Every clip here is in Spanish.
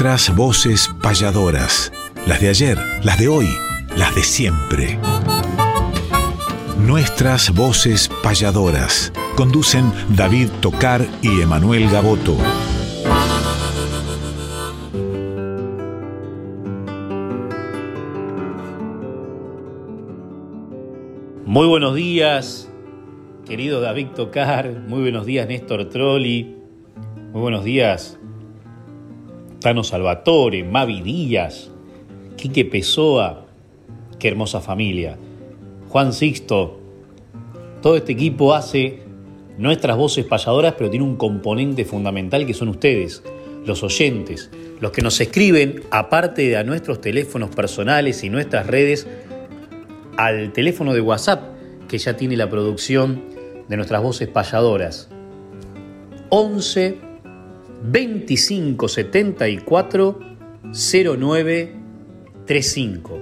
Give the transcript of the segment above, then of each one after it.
Nuestras voces payadoras. Las de ayer, las de hoy, las de siempre. Nuestras voces payadoras. Conducen David Tocar y Emanuel Gaboto. Muy buenos días, querido David Tocar. Muy buenos días, Néstor Trolli. Muy buenos días, Tano Salvatore, Mavi Díaz, Quique Pessoa. Qué hermosa familia. Juan Sixto. Todo este equipo hace nuestras voces payadoras, pero tiene un componente fundamental que son ustedes, los oyentes, los que nos escriben, aparte de a nuestros teléfonos personales y nuestras redes, al teléfono de WhatsApp que ya tiene la producción de nuestras voces payadoras. 11 25 74 09 35.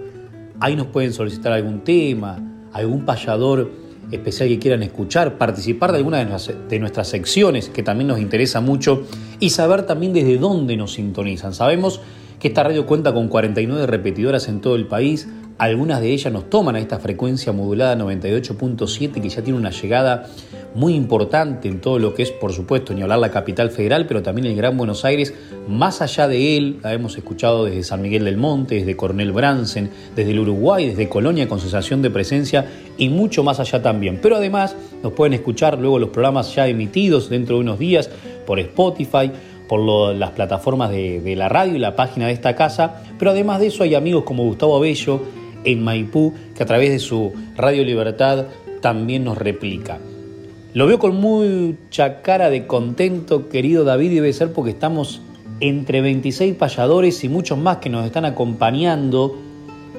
Ahí nos pueden solicitar algún tema, algún payador especial que quieran escuchar, participar de alguna de nuestras secciones que también nos interesa mucho y saber también desde dónde nos sintonizan. Sabemos que esta radio cuenta con 49 repetidoras en todo el país, algunas de ellas nos toman a esta frecuencia modulada 98.7 que ya tiene una llegada muy importante en todo lo que es, por supuesto, ni hablar la capital federal, pero también el Gran Buenos Aires. Más allá de él, la hemos escuchado desde San Miguel del Monte, desde Coronel Bransen, desde el Uruguay, desde Colonia con sensación de presencia y mucho más allá también. Pero además nos pueden escuchar luego los programas ya emitidos dentro de unos días por Spotify por las plataformas de, la radio y la página de esta casa, pero además de eso hay amigos como Gustavo Abello, en Maipú, que a través de su Radio Libertad también nos replica. Lo veo con mucha cara de contento, querido David, y debe ser porque estamos entre 26 payadores y muchos más que nos están acompañando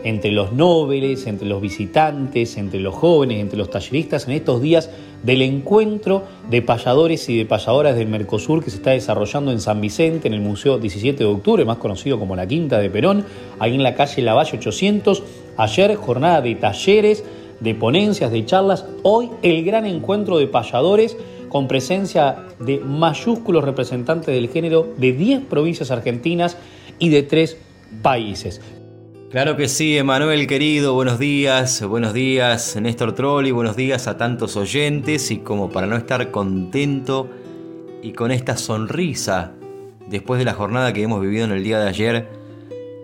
entre los nobles, entre los visitantes, entre los jóvenes, entre los talleristas en estos días del encuentro de payadores y de payadoras del Mercosur que se está desarrollando en San Vicente, en el Museo 17 de Octubre, más conocido como la Quinta de Perón, ahí en la calle Lavalle 800. Ayer jornada de talleres, de ponencias, de charlas. Hoy el gran encuentro de payadores con presencia de mayúsculos representantes del género de 10 provincias argentinas y de 3 países. Claro que sí, Emanuel querido, buenos días, buenos días Néstor Trolli, buenos días a tantos oyentes y como para no estar contento y con esta sonrisa después de la jornada que hemos vivido en el día de ayer,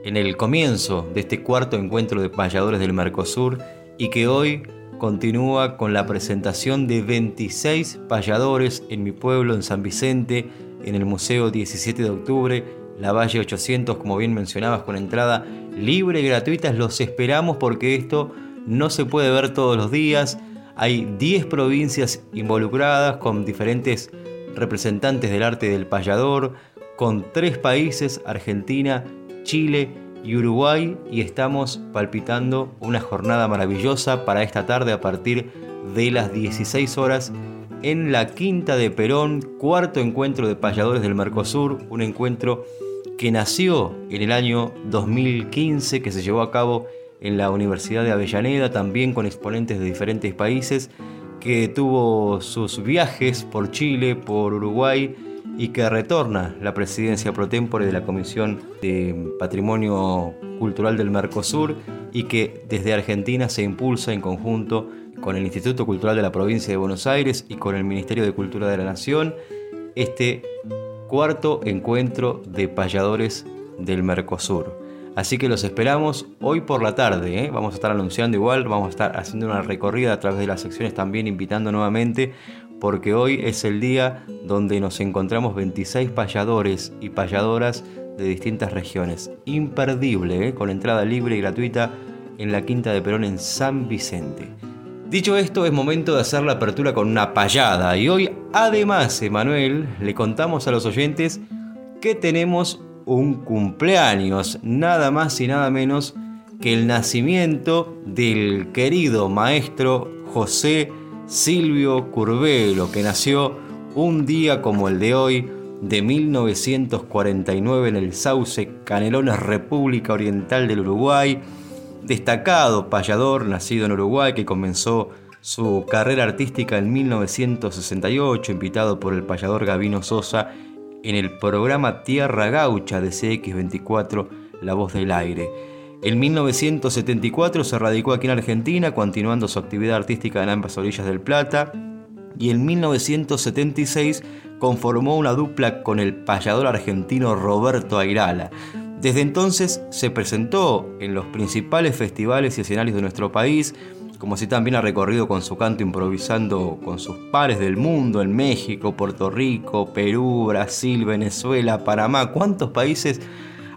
en el comienzo de este cuarto encuentro de payadores del Mercosur y que hoy continúa con la presentación de 26 payadores en mi pueblo, en San Vicente, en el Museo 17 de Octubre, la Valle 800, como bien mencionabas, con entrada libre y gratuita. Los esperamos porque esto no se puede ver todos los días. Hay 10 provincias involucradas con diferentes representantes del arte del payador, con tres países, Argentina, Chile y Uruguay, y estamos palpitando una jornada maravillosa para esta tarde a partir de las 16 horas en la Quinta de Perón, cuarto encuentro de payadores del Mercosur, un encuentro que nació en el año 2015, que se llevó a cabo en la Universidad de Avellaneda, también con exponentes de diferentes países, que tuvo sus viajes por Chile, por Uruguay y que retorna la presidencia pro tempore de la Comisión de Patrimonio Cultural del Mercosur y que desde Argentina se impulsa en conjunto con el Instituto Cultural de la Provincia de Buenos Aires y con el Ministerio de Cultura de la Nación este cuarto encuentro de payadores del Mercosur. Así que los esperamos hoy por la tarde. ¿eh? Vamos a estar anunciando igual, vamos a estar haciendo una recorrida a través de las secciones también, invitando nuevamente, porque hoy es el día donde nos encontramos 26 payadores y payadoras de distintas regiones. Imperdible, ¿eh? con entrada libre y gratuita en la Quinta de Perón en San Vicente. Dicho esto, es momento de hacer la apertura con una payada. Y hoy, además, Emanuel, le contamos a los oyentes que tenemos un cumpleaños, nada más y nada menos que el nacimiento del querido maestro José Silvio Curvelo, que nació un día como el de hoy, de 1949 en el Sauce Canelones, República Oriental del Uruguay destacado payador nacido en Uruguay que comenzó su carrera artística en 1968, invitado por el payador Gavino Sosa en el programa Tierra Gaucha de CX24, La Voz del Aire. En 1974 se radicó aquí en Argentina, continuando su actividad artística en ambas orillas del Plata, y en 1976 conformó una dupla con el payador argentino Roberto Airala. Desde entonces se presentó en los principales festivales y escenarios de nuestro país, como si también ha recorrido con su canto improvisando con sus pares del mundo en México, Puerto Rico, Perú, Brasil, Venezuela, Panamá. ¿Cuántos países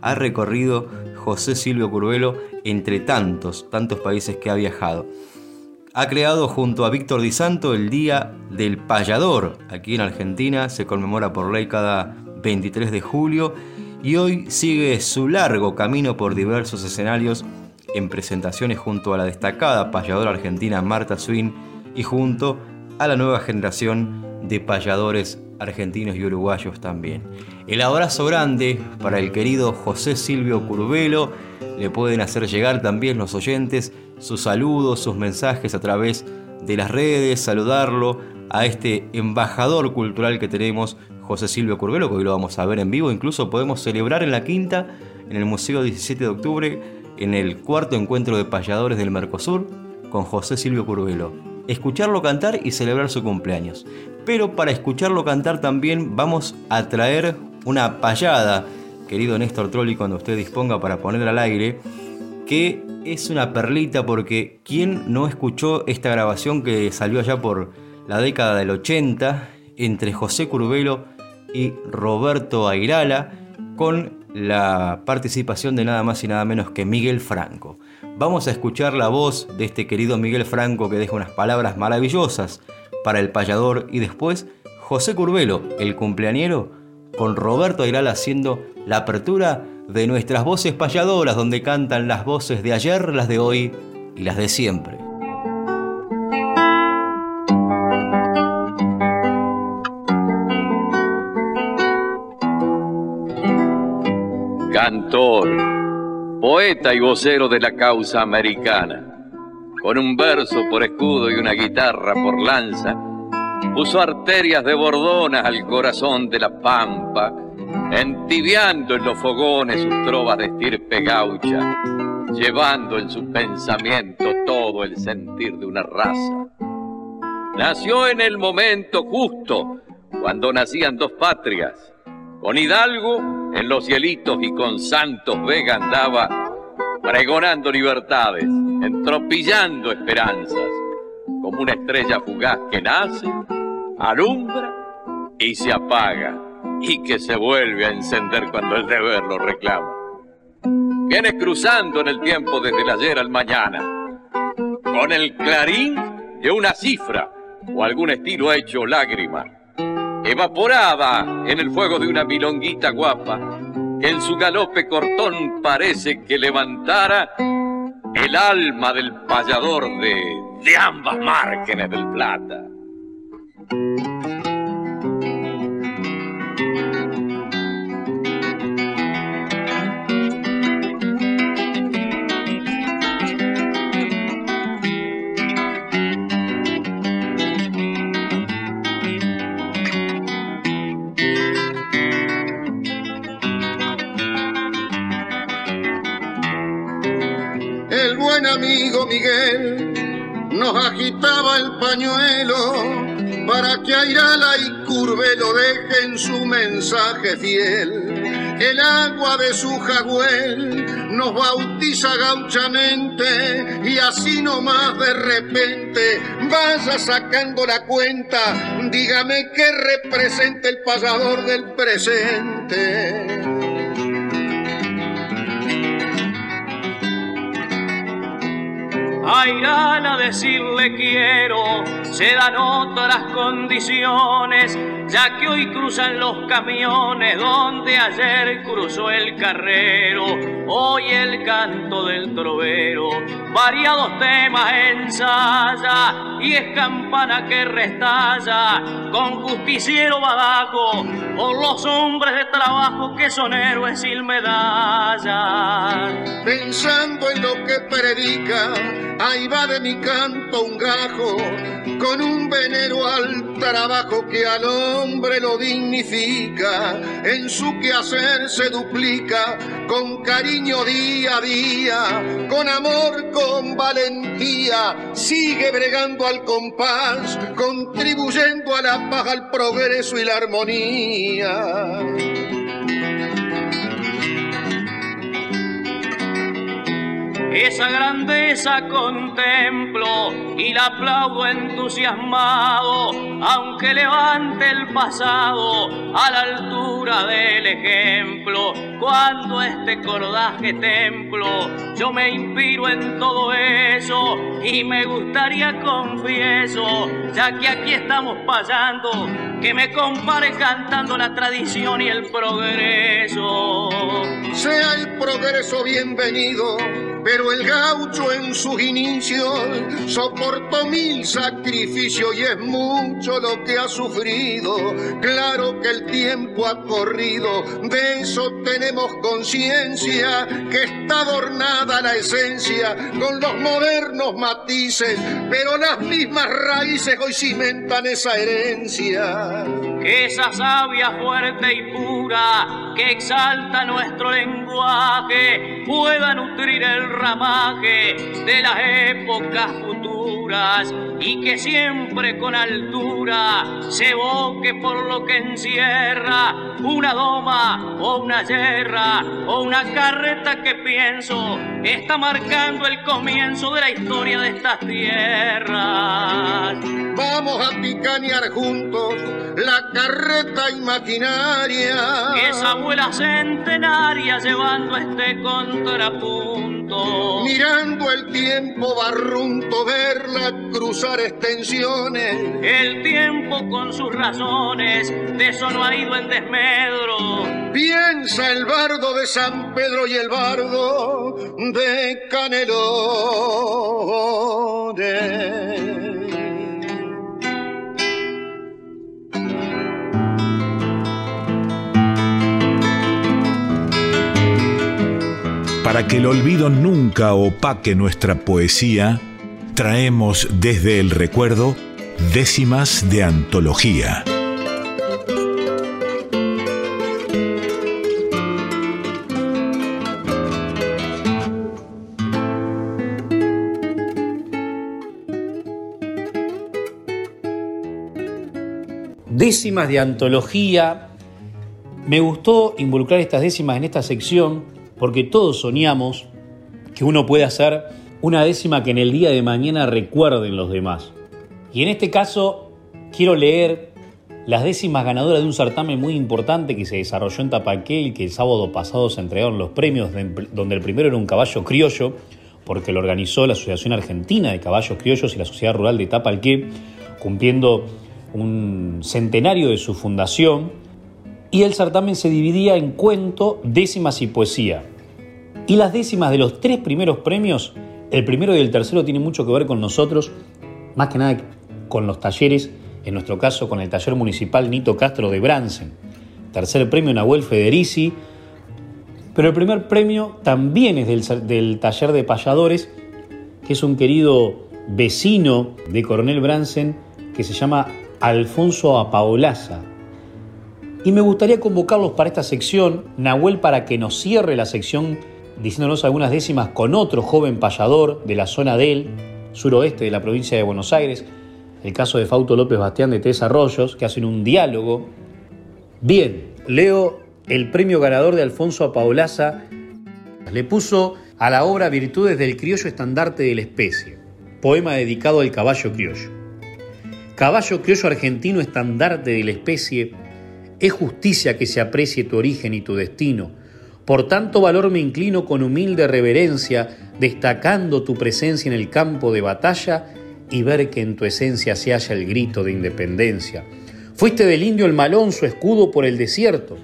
ha recorrido José Silvio Curvelo entre tantos, tantos países que ha viajado? Ha creado junto a Víctor Di Santo el Día del Payador. Aquí en Argentina se conmemora por ley cada 23 de julio y hoy sigue su largo camino por diversos escenarios en presentaciones junto a la destacada payadora argentina Marta Swin y junto a la nueva generación de payadores argentinos y uruguayos también. El abrazo grande para el querido José Silvio Curvelo. Le pueden hacer llegar también los oyentes sus saludos, sus mensajes a través de las redes, saludarlo a este embajador cultural que tenemos, José Silvio Curvelo, que hoy lo vamos a ver en vivo. Incluso podemos celebrar en la quinta, en el Museo 17 de Octubre, en el cuarto encuentro de payadores del Mercosur con José Silvio Curvelo. Escucharlo cantar y celebrar su cumpleaños. Pero para escucharlo cantar también vamos a traer una payada, querido Néstor Trolli, cuando usted disponga para poner al aire, que es una perlita porque ¿quién no escuchó esta grabación que salió allá por la década del 80 entre José Curvelo y Roberto Airala con la participación de nada más y nada menos que Miguel Franco. Vamos a escuchar la voz de este querido Miguel Franco que deja unas palabras maravillosas para el payador y después José Curvelo, el cumpleañero, con Roberto Airal haciendo la apertura de nuestras voces payadoras donde cantan las voces de ayer, las de hoy y las de siempre. cantor, poeta y vocero de la causa americana. Con un verso por escudo y una guitarra por lanza, puso arterias de bordonas al corazón de la pampa, entibiando en los fogones sus trovas de estirpe gaucha, llevando en su pensamiento todo el sentir de una raza. Nació en el momento justo, cuando nacían dos patrias, con Hidalgo en los cielitos y con Santos Vega andaba pregonando libertades, entropillando esperanzas, como una estrella fugaz que nace, alumbra y se apaga, y que se vuelve a encender cuando el deber lo reclama. Viene cruzando en el tiempo desde el ayer al mañana, con el clarín de una cifra o algún estilo hecho lágrima evaporada en el fuego de una milonguita guapa, que en su galope cortón parece que levantara el alma del payador de, de ambas márgenes del plata. Miguel nos agitaba el pañuelo para que Airala y Curvelo dejen su mensaje fiel. El agua de su jagüel nos bautiza gauchamente y así nomás de repente vaya sacando la cuenta, dígame qué representa el pasador del presente. A irán a decirle quiero, se dan otras condiciones, ya que hoy cruzan los camiones donde ayer cruzó el carrero, hoy el canto del trovero, variados temas ensaya y es campana que restalla con justiciero badajo por los hombres de trabajo que son héroes sin medalla. Pensando en lo que predica, ahí va de mi canto un gajo con un venero al trabajo que al hombre lo dignifica, en su quehacer se duplica, con cariño día a día, con amor, con valentía, sigue bregando al compás, contribuyendo a la paz, al progreso y la armonía. Esa grandeza contemplo y la aplaudo entusiasmado, aunque levante el pasado a la altura del ejemplo. Cuando este cordaje templo, yo me inspiro en todo eso y me gustaría, confieso, ya que aquí estamos pasando, que me compare cantando la tradición y el progreso. Sea el progreso bienvenido pero el gaucho en sus inicios soportó mil sacrificios y es mucho lo que ha sufrido. Claro que el tiempo ha corrido, de eso tenemos conciencia, que está adornada la esencia con los modernos matices, pero las mismas raíces hoy cimentan esa herencia. Que esa sabia fuerte y pura que exalta nuestro lenguaje pueda nutrir el ramaje de las épocas futuras y que siempre con altura se evoque por lo que encierra una doma o una yerra o una carreta que pienso está marcando el comienzo de la historia de estas tierras. Vamos a picanear juntos la carreta imaginaria. Esa abuela centenaria llevando este contrapunto. Mirando el tiempo barrunto, verla cruzar extensiones. El tiempo con sus razones, de eso no ha ido en desmedro. Piensa el bardo de San Pedro y el bardo de Canelones. Para que el olvido nunca opaque nuestra poesía, traemos desde el recuerdo décimas de antología. Décimas de antología. Me gustó involucrar estas décimas en esta sección porque todos soñamos que uno puede hacer una décima que en el día de mañana recuerden los demás. Y en este caso quiero leer las décimas ganadoras de un certamen muy importante que se desarrolló en Tapaquel, que el sábado pasado se entregaron los premios, donde el primero era un caballo criollo, porque lo organizó la Asociación Argentina de Caballos Criollos y la Sociedad Rural de Tapalqué, cumpliendo un centenario de su fundación y el certamen se dividía en cuento, décimas y poesía. Y las décimas de los tres primeros premios, el primero y el tercero tienen mucho que ver con nosotros, más que nada con los talleres, en nuestro caso con el taller municipal Nito Castro de Bransen. Tercer premio Nahuel Federici, pero el primer premio también es del, taller de payadores, que es un querido vecino de Coronel Bransen que se llama Alfonso Apaolaza, y me gustaría convocarlos para esta sección, Nahuel para que nos cierre la sección diciéndonos algunas décimas con otro joven payador de la zona del suroeste de la provincia de Buenos Aires, el caso de Fausto López Bastián de Tres Arroyos, que hacen un diálogo. Bien, leo el premio ganador de Alfonso Apaolaza, le puso a la obra Virtudes del criollo estandarte de la especie, poema dedicado al caballo criollo. Caballo criollo argentino estandarte de la especie, es justicia que se aprecie tu origen y tu destino. Por tanto valor me inclino con humilde reverencia, destacando tu presencia en el campo de batalla y ver que en tu esencia se halla el grito de independencia. Fuiste del indio el malón su escudo por el desierto,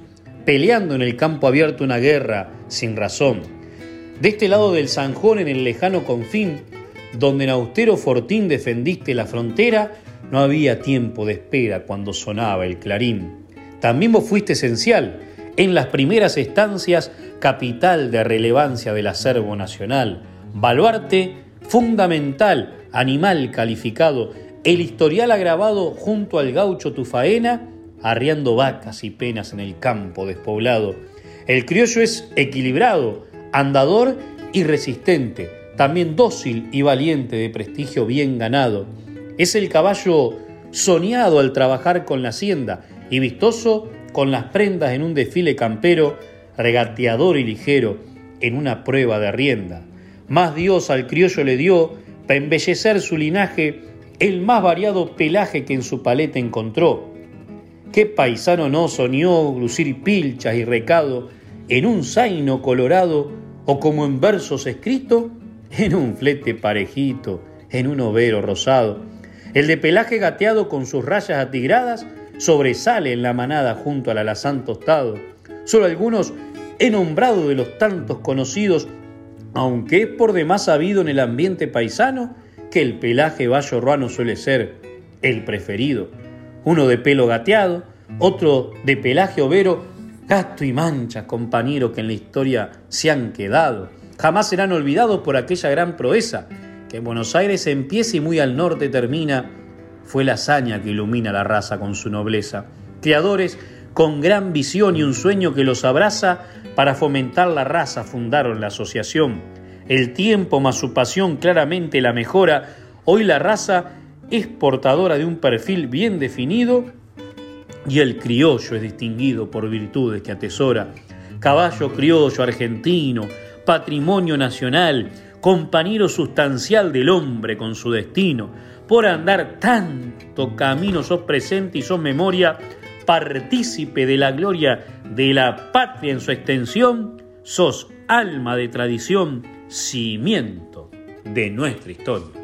peleando en el campo abierto una guerra sin razón. De este lado del Zanjón en el lejano confín, donde en austero fortín defendiste la frontera, no había tiempo de espera cuando sonaba el clarín. También vos fuiste esencial en las primeras estancias, capital de relevancia del acervo nacional, baluarte fundamental, animal calificado, el historial agravado junto al gaucho tu faena, arriando vacas y penas en el campo despoblado. El criollo es equilibrado, andador y resistente, también dócil y valiente de prestigio bien ganado. Es el caballo soñado al trabajar con la hacienda y vistoso con las prendas en un desfile campero, regateador y ligero en una prueba de rienda. Más Dios al criollo le dio, para embellecer su linaje, el más variado pelaje que en su paleta encontró. ¿Qué paisano no soñó lucir pilchas y recado en un zaino colorado o como en versos escrito, en un flete parejito, en un overo rosado? El de pelaje gateado con sus rayas atigradas sobresale en la manada junto al alazán tostado. Solo algunos he nombrado de los tantos conocidos, aunque es por demás sabido en el ambiente paisano que el pelaje ruano suele ser el preferido. Uno de pelo gateado, otro de pelaje overo, gato y mancha, compañero que en la historia se han quedado. Jamás serán olvidados por aquella gran proeza que en Buenos Aires empieza y muy al norte termina fue la hazaña que ilumina la raza con su nobleza. Creadores con gran visión y un sueño que los abraza, para fomentar la raza fundaron la asociación. El tiempo más su pasión claramente la mejora. Hoy la raza es portadora de un perfil bien definido y el criollo es distinguido por virtudes que atesora. Caballo criollo argentino, patrimonio nacional, compañero sustancial del hombre con su destino por andar tanto camino sos presente y sos memoria, partícipe de la gloria de la patria en su extensión, sos alma de tradición, cimiento de nuestra historia.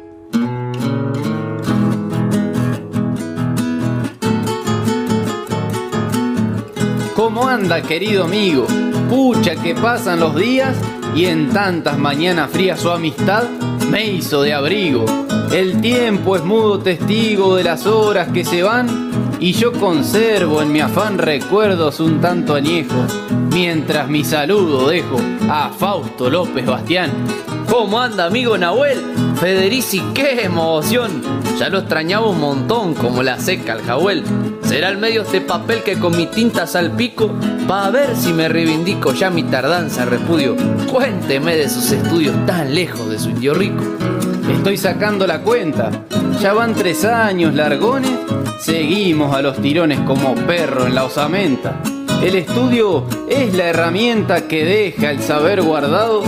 ¿Cómo anda, querido amigo? Pucha que pasan los días y en tantas mañanas frías su amistad me hizo de abrigo. El tiempo es mudo testigo de las horas que se van y yo conservo en mi afán recuerdos un tanto añejos, mientras mi saludo dejo a Fausto López Bastián. ¿Cómo anda amigo Nahuel? Federici, qué emoción. Ya lo extrañaba un montón como la seca el jahuel. Será el medio este papel que con mi tinta salpico va ver si me reivindico ya mi tardanza repudio. Cuénteme de sus estudios tan lejos de su indio rico. Estoy sacando la cuenta. Ya van tres años largones. Seguimos a los tirones como perro en la osamenta. El estudio es la herramienta que deja el saber guardado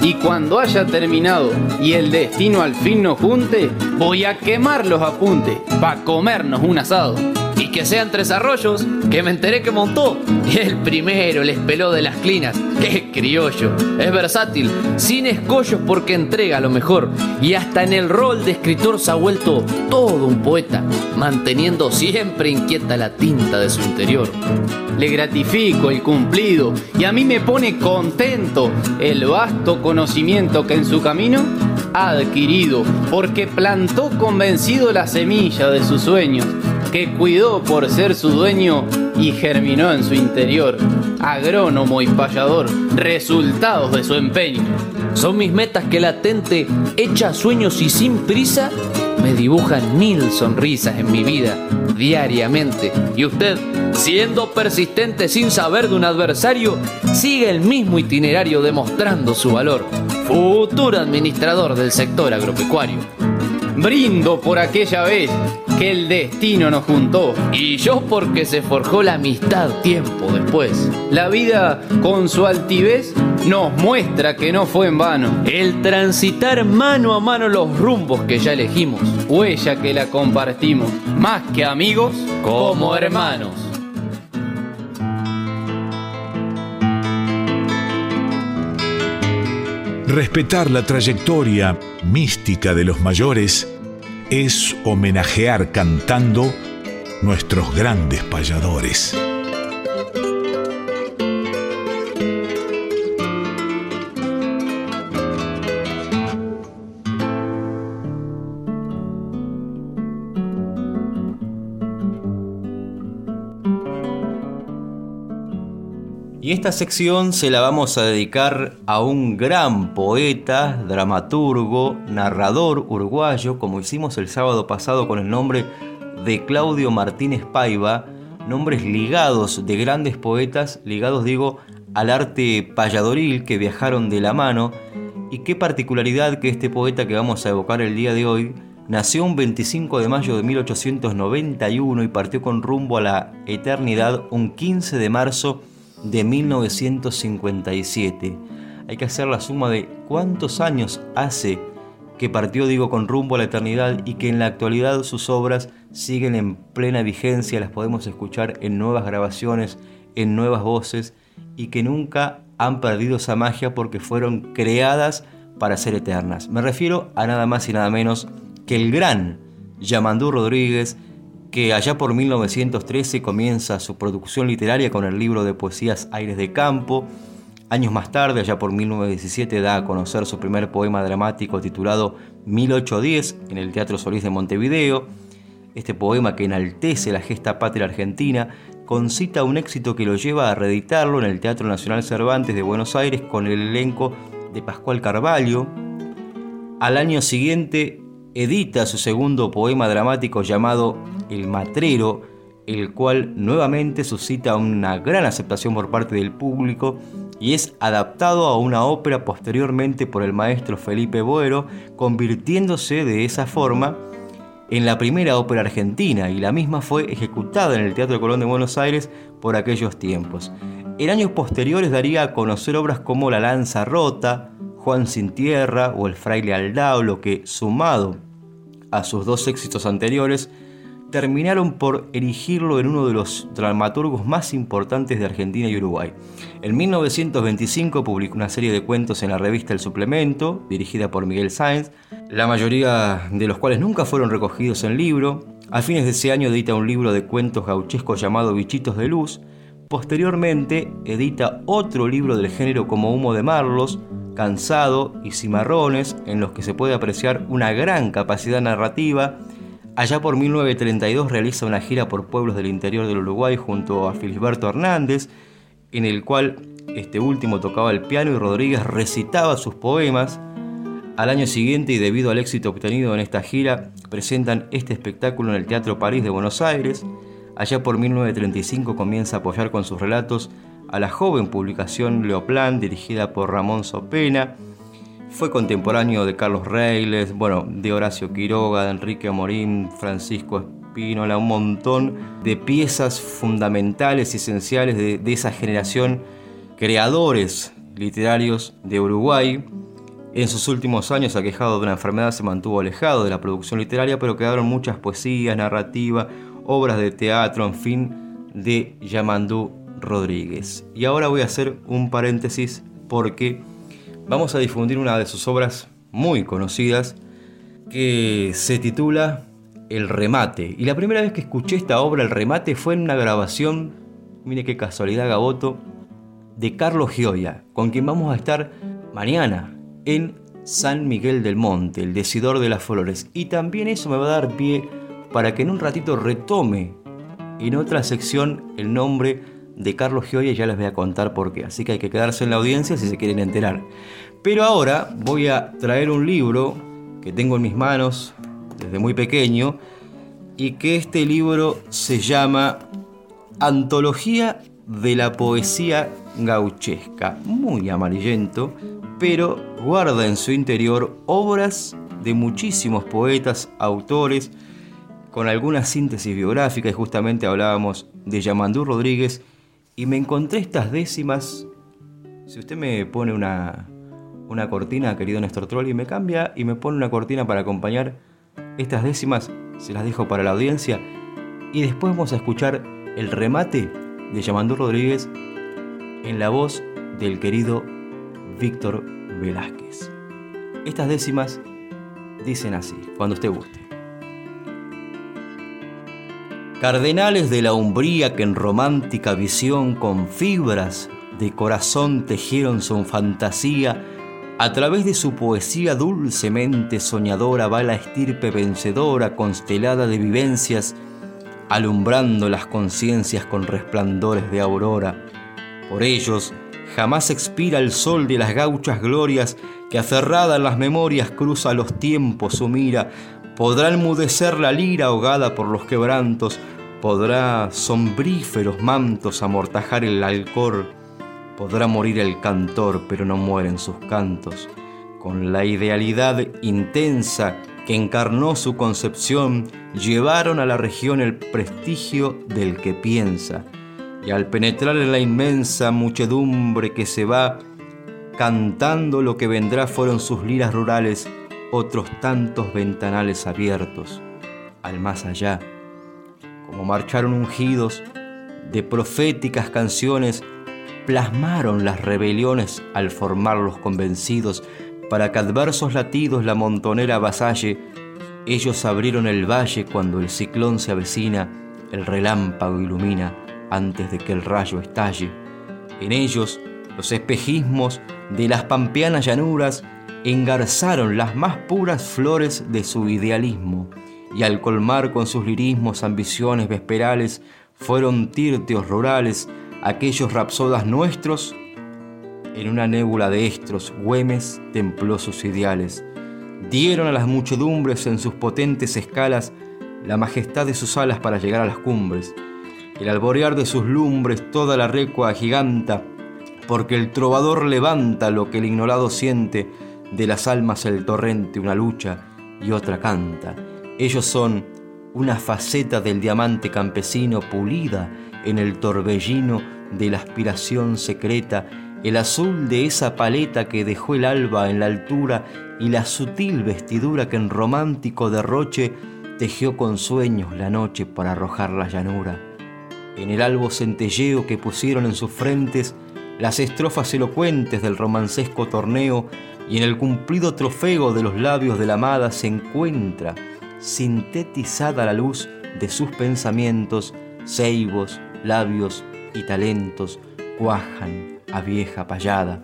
y cuando haya terminado y el destino al fin nos junte, voy a quemar los apuntes para comernos un asado que sean tres arroyos, que me enteré que montó. Y el primero les peló de las clinas. ¡Qué criollo! Es versátil, sin escollos porque entrega lo mejor. Y hasta en el rol de escritor se ha vuelto todo un poeta, manteniendo siempre inquieta la tinta de su interior. Le gratifico el cumplido y a mí me pone contento el vasto conocimiento que en su camino ha adquirido, porque plantó convencido la semilla de sus sueños que cuidó por ser su dueño y germinó en su interior. Agrónomo y payador, resultados de su empeño. Son mis metas que latente, hecha sueños y sin prisa, me dibujan mil sonrisas en mi vida diariamente. Y usted, siendo persistente sin saber de un adversario, sigue el mismo itinerario demostrando su valor. Futuro administrador del sector agropecuario. Brindo por aquella vez que el destino nos juntó. Y yo porque se forjó la amistad tiempo después. La vida con su altivez nos muestra que no fue en vano. El transitar mano a mano los rumbos que ya elegimos. Huella que la compartimos. Más que amigos, como hermanos. Respetar la trayectoria mística de los mayores es homenajear cantando nuestros grandes payadores. Esta sección se la vamos a dedicar a un gran poeta, dramaturgo, narrador uruguayo, como hicimos el sábado pasado con el nombre de Claudio Martínez Paiva, nombres ligados de grandes poetas, ligados digo al arte payadoril que viajaron de la mano, y qué particularidad que este poeta que vamos a evocar el día de hoy nació un 25 de mayo de 1891 y partió con rumbo a la eternidad un 15 de marzo de 1957. Hay que hacer la suma de cuántos años hace que partió, digo, con rumbo a la eternidad y que en la actualidad sus obras siguen en plena vigencia, las podemos escuchar en nuevas grabaciones, en nuevas voces y que nunca han perdido esa magia porque fueron creadas para ser eternas. Me refiero a nada más y nada menos que el gran Yamandú Rodríguez, que allá por 1913 comienza su producción literaria con el libro de poesías Aires de Campo. Años más tarde, allá por 1917, da a conocer su primer poema dramático titulado 1810 en el Teatro Solís de Montevideo. Este poema que enaltece la gesta patria argentina concita un éxito que lo lleva a reeditarlo en el Teatro Nacional Cervantes de Buenos Aires con el elenco de Pascual Carvalho. Al año siguiente edita su segundo poema dramático llamado El Matrero, el cual nuevamente suscita una gran aceptación por parte del público y es adaptado a una ópera posteriormente por el maestro Felipe Boero, convirtiéndose de esa forma en la primera ópera argentina y la misma fue ejecutada en el Teatro Colón de Buenos Aires por aquellos tiempos. En años posteriores daría a conocer obras como La Lanza Rota, Juan sin Tierra o El Fraile Aldao, lo que, sumado a sus dos éxitos anteriores, terminaron por erigirlo en uno de los dramaturgos más importantes de Argentina y Uruguay. En 1925 publicó una serie de cuentos en la revista El Suplemento, dirigida por Miguel Sáenz, la mayoría de los cuales nunca fueron recogidos en libro. A fines de ese año edita un libro de cuentos gauchescos llamado Bichitos de Luz. Posteriormente edita otro libro del género como Humo de Marlos, Cansado y Cimarrones, en los que se puede apreciar una gran capacidad narrativa. Allá por 1932 realiza una gira por pueblos del interior del Uruguay junto a Felisberto Hernández, en el cual este último tocaba el piano y Rodríguez recitaba sus poemas. Al año siguiente, y debido al éxito obtenido en esta gira, presentan este espectáculo en el Teatro París de Buenos Aires. Allá por 1935 comienza a apoyar con sus relatos a la joven publicación Leoplan, dirigida por Ramón Sopena. Fue contemporáneo de Carlos Reiles, bueno, de Horacio Quiroga, de Enrique Amorín, Francisco Espínola, un montón de piezas fundamentales y esenciales de, de esa generación, creadores literarios de Uruguay. En sus últimos años, aquejado de una enfermedad, se mantuvo alejado de la producción literaria, pero quedaron muchas poesías, narrativa, obras de teatro, en fin, de Yamandú Rodríguez. Y ahora voy a hacer un paréntesis porque vamos a difundir una de sus obras muy conocidas que se titula El remate. Y la primera vez que escuché esta obra, El remate, fue en una grabación, mire qué casualidad Gaboto, de Carlos Gioia, con quien vamos a estar mañana en San Miguel del Monte, el decidor de las flores. Y también eso me va a dar pie para que en un ratito retome en otra sección el nombre de Carlos Gioia y ya les voy a contar por qué. Así que hay que quedarse en la audiencia si se quieren enterar. Pero ahora voy a traer un libro que tengo en mis manos desde muy pequeño y que este libro se llama Antología de la Poesía Gauchesca. Muy amarillento, pero guarda en su interior obras de muchísimos poetas, autores, con alguna síntesis biográfica y justamente hablábamos de Yamandú Rodríguez y me encontré estas décimas. Si usted me pone una, una cortina, querido Néstor Trolli, me cambia y me pone una cortina para acompañar estas décimas, se las dejo para la audiencia. Y después vamos a escuchar el remate de Yamandú Rodríguez en la voz del querido Víctor Velázquez. Estas décimas dicen así, cuando usted guste. Cardenales de la umbría que en romántica visión con fibras de corazón tejieron su fantasía, a través de su poesía dulcemente soñadora va la estirpe vencedora constelada de vivencias, alumbrando las conciencias con resplandores de aurora. Por ellos jamás expira el sol de las gauchas glorias que aferrada en las memorias cruza los tiempos su mira. Podrá enmudecer la lira ahogada por los quebrantos, podrá sombríferos mantos amortajar el alcor, podrá morir el cantor, pero no mueren sus cantos. Con la idealidad intensa que encarnó su concepción, llevaron a la región el prestigio del que piensa. Y al penetrar en la inmensa muchedumbre que se va, cantando lo que vendrá fueron sus liras rurales, otros tantos ventanales abiertos, al más allá. Como marcharon ungidos de proféticas canciones, plasmaron las rebeliones al formar los convencidos para que adversos latidos la montonera avasalle, ellos abrieron el valle cuando el ciclón se avecina, el relámpago ilumina antes de que el rayo estalle. En ellos, los espejismos de las pampeanas llanuras engarzaron las más puras flores de su idealismo, y al colmar con sus lirismos ambiciones vesperales, fueron tirteos rurales aquellos rapsodas nuestros en una nébula de estros, Güemes templó sus ideales. Dieron a las muchedumbres en sus potentes escalas la majestad de sus alas para llegar a las cumbres. El alborear de sus lumbres toda la recua giganta, porque el trovador levanta lo que el ignorado siente, de las almas el torrente una lucha y otra canta. Ellos son una faceta del diamante campesino pulida en el torbellino de la aspiración secreta el azul de esa paleta que dejó el alba en la altura y la sutil vestidura que en romántico derroche tejió con sueños la noche para arrojar la llanura. En el albo centelleo que pusieron en sus frentes las estrofas elocuentes del romancesco torneo y en el cumplido trofeo de los labios de la amada se encuentra sintetizada la luz de sus pensamientos, ceibos, labios y talentos cuajan a vieja payada.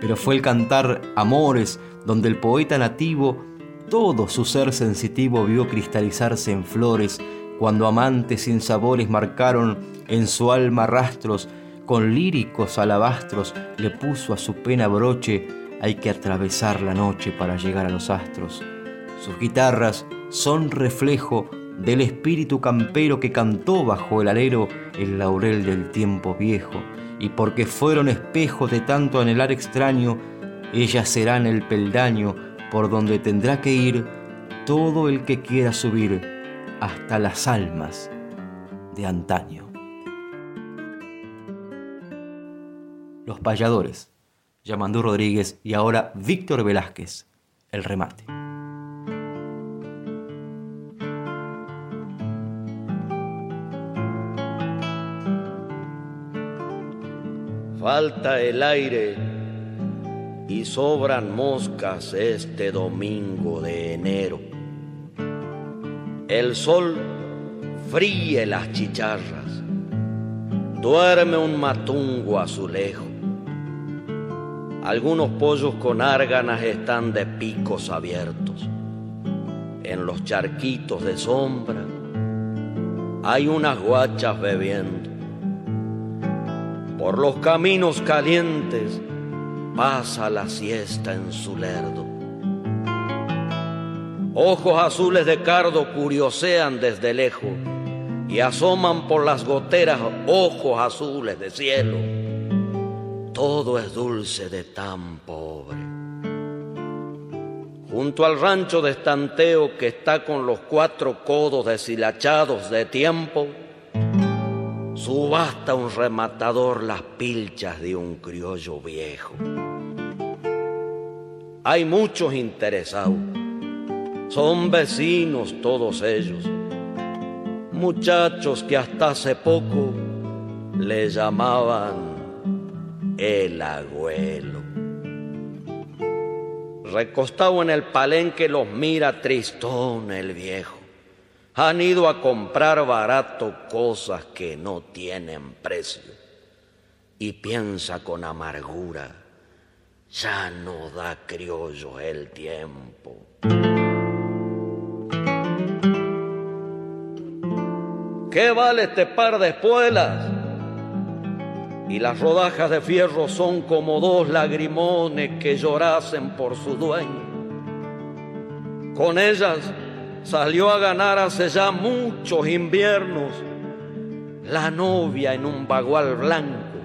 Pero fue el cantar Amores donde el poeta nativo todo su ser sensitivo vio cristalizarse en flores, cuando amantes sin sabores marcaron en su alma rastros, con líricos alabastros le puso a su pena broche, hay que atravesar la noche para llegar a los astros. Sus guitarras son reflejo del espíritu campero que cantó bajo el alero el laurel del tiempo viejo y porque fueron espejos de tanto anhelar extraño, ellas serán el peldaño por donde tendrá que ir todo el que quiera subir hasta las almas de antaño. Los payadores, Yamandú Rodríguez y ahora Víctor Velázquez, el remate. falta el aire y sobran moscas este domingo de enero. El sol fríe las chicharras, duerme un matungo azulejo. Algunos pollos con árganas están de picos abiertos. En los charquitos de sombra hay unas guachas bebiendo. Por los caminos calientes pasa la siesta en su lerdo. Ojos azules de cardo curiosean desde lejos y asoman por las goteras ojos azules de cielo. Todo es dulce de tan pobre. Junto al rancho de estanteo que está con los cuatro codos deshilachados de tiempo, subasta un rematador las pilchas de un criollo viejo. Hay muchos interesados, son vecinos todos ellos, muchachos que hasta hace poco le llamaban el abuelo. Recostado en el palenque los mira tristón el viejo han ido a comprar barato cosas que no tienen precio. Y piensa con amargura, ya no da criollo el tiempo. ¿Qué vale este par de espuelas? Y las rodajas de fierro son como dos lagrimones que llorasen por su dueño. Con ellas salió a ganar hace ya muchos inviernos la novia en un bagual blanco,